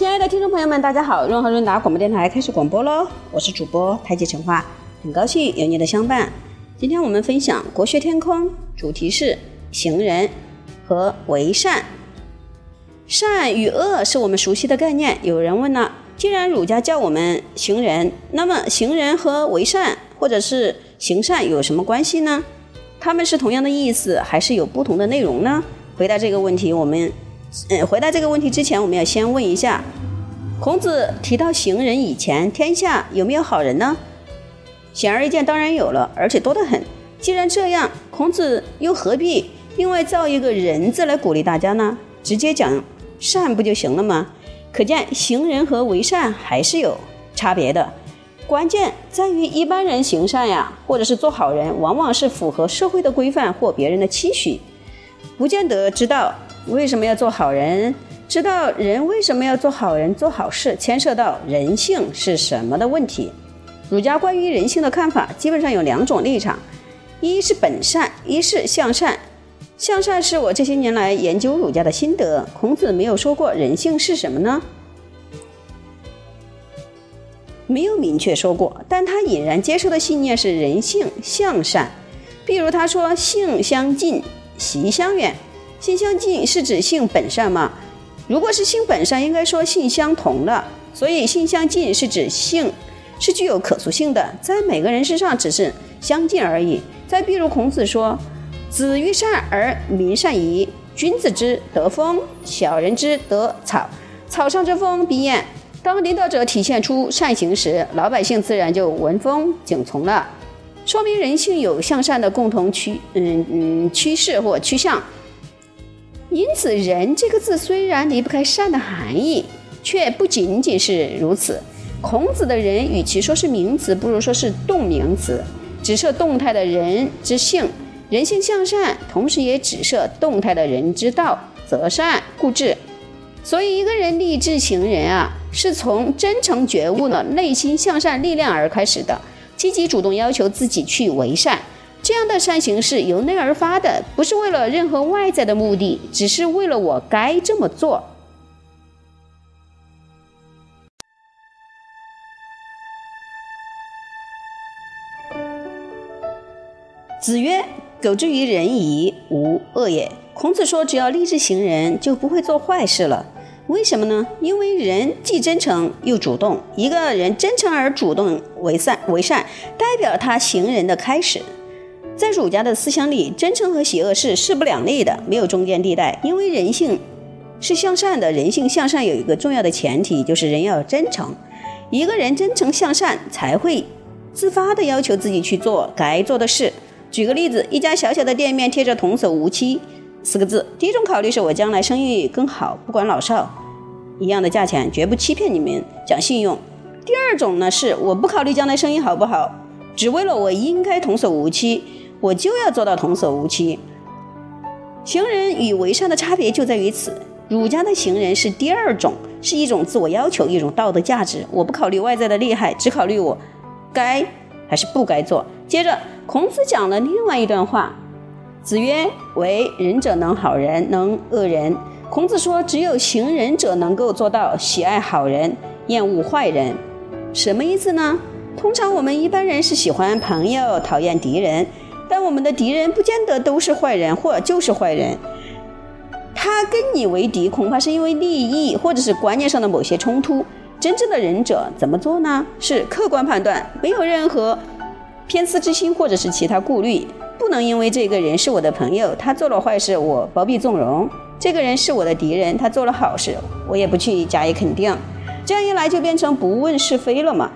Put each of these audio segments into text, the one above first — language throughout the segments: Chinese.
亲爱的听众朋友们，大家好！润和润达广播电台开始广播喽，我是主播太极陈化，很高兴有你的相伴。今天我们分享国学天空，主题是行人和为善。善与恶是我们熟悉的概念。有人问了，既然儒家叫我们行人，那么行人和为善或者是行善有什么关系呢？他们是同样的意思，还是有不同的内容呢？回答这个问题，我们。嗯，回答这个问题之前，我们要先问一下：孔子提到行人以前，天下有没有好人呢？显而易见，当然有了，而且多得很。既然这样，孔子又何必另外造一个人字来鼓励大家呢？直接讲善不就行了吗？可见行人和为善还是有差别的。关键在于一般人行善呀，或者是做好人，往往是符合社会的规范或别人的期许，不见得知道。为什么要做好人？知道人为什么要做好人、做好事，牵涉到人性是什么的问题。儒家关于人性的看法基本上有两种立场：一是本善，一是向善。向善是我这些年来研究儒家的心得。孔子没有说过人性是什么呢？没有明确说过，但他隐然接受的信念是人性向善。比如他说：“性相近，习相远。”性相近是指性本善吗？如果是性本善，应该说性相同了。所以性相近是指性是具有可塑性的，在每个人身上只是相近而已。再比如孔子说：“子欲善而民善矣。君子之得风，小人之得草。草上之风必偃。”当领导者体现出善行时，老百姓自然就闻风景从了，说明人性有向善的共同趋嗯嗯趋势或趋向。因此，“人”这个字虽然离不开善的含义，却不仅仅是如此。孔子的人，与其说是名词，不如说是动名词，指涉动态的人之性，人性向善，同时也指涉动态的人之道，则善固执。所以，一个人立志行人啊，是从真诚觉悟的内心向善力量而开始的，积极主动要求自己去为善。这样的善行是由内而发的，不是为了任何外在的目的，只是为了我该这么做。子曰：“苟之于仁矣，无恶也。”孔子说，只要立志行仁，就不会做坏事了。为什么呢？因为人既真诚又主动。一个人真诚而主动为善，为善代表他行人的开始。在儒家的思想里，真诚和邪恶是势不两立的，没有中间地带。因为人性是向善的，人性向善有一个重要的前提，就是人要真诚。一个人真诚向善，才会自发的要求自己去做该做的事。举个例子，一家小小的店面贴着“童叟无欺”四个字，第一种考虑是我将来生意更好，不管老少，一样的价钱，绝不欺骗你们，讲信用。第二种呢，是我不考虑将来生意好不好，只为了我应该童叟无欺。我就要做到童叟无欺。行人与为善的差别就在于此。儒家的行人是第二种，是一种自我要求，一种道德价值。我不考虑外在的利害，只考虑我该还是不该做。接着，孔子讲了另外一段话：子曰：“为仁者能好人，能恶人。”孔子说，只有行仁者能够做到喜爱好人，厌恶坏人。什么意思呢？通常我们一般人是喜欢朋友，讨厌敌人。但我们的敌人不见得都是坏人，或就是坏人。他跟你为敌，恐怕是因为利益或者是观念上的某些冲突。真正的忍者怎么做呢？是客观判断，没有任何偏私之心或者是其他顾虑。不能因为这个人是我的朋友，他做了坏事，我包庇纵容；这个人是我的敌人，他做了好事，我也不去加以肯定。这样一来，就变成不问是非了嘛。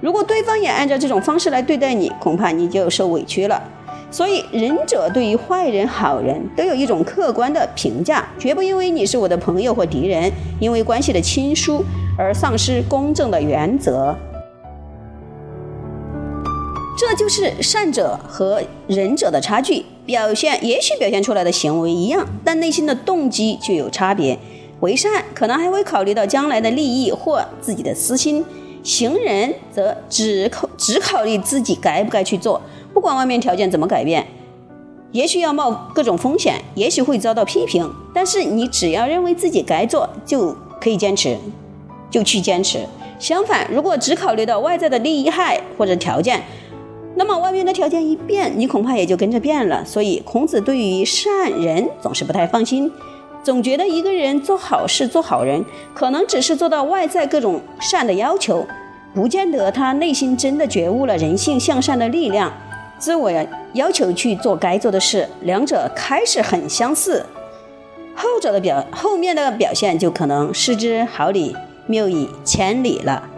如果对方也按照这种方式来对待你，恐怕你就受委屈了。所以，仁者对于坏人、好人都有一种客观的评价，绝不因为你是我的朋友或敌人，因为关系的亲疏而丧失公正的原则。这就是善者和仁者的差距。表现也许表现出来的行为一样，但内心的动机却有差别。为善可能还会考虑到将来的利益或自己的私心，行仁则只考只考虑自己该不该去做。不管外面条件怎么改变，也许要冒各种风险，也许会遭到批评，但是你只要认为自己该做，就可以坚持。就去坚持。相反，如果只考虑到外在的利益害或者条件，那么外面的条件一变，你恐怕也就跟着变了。所以，孔子对于善人总是不太放心，总觉得一个人做好事、做好人，可能只是做到外在各种善的要求，不见得他内心真的觉悟了人性向善的力量，自我要求去做该做的事。两者开始很相似，后者的表后面的表现就可能失之毫厘，谬以千里了。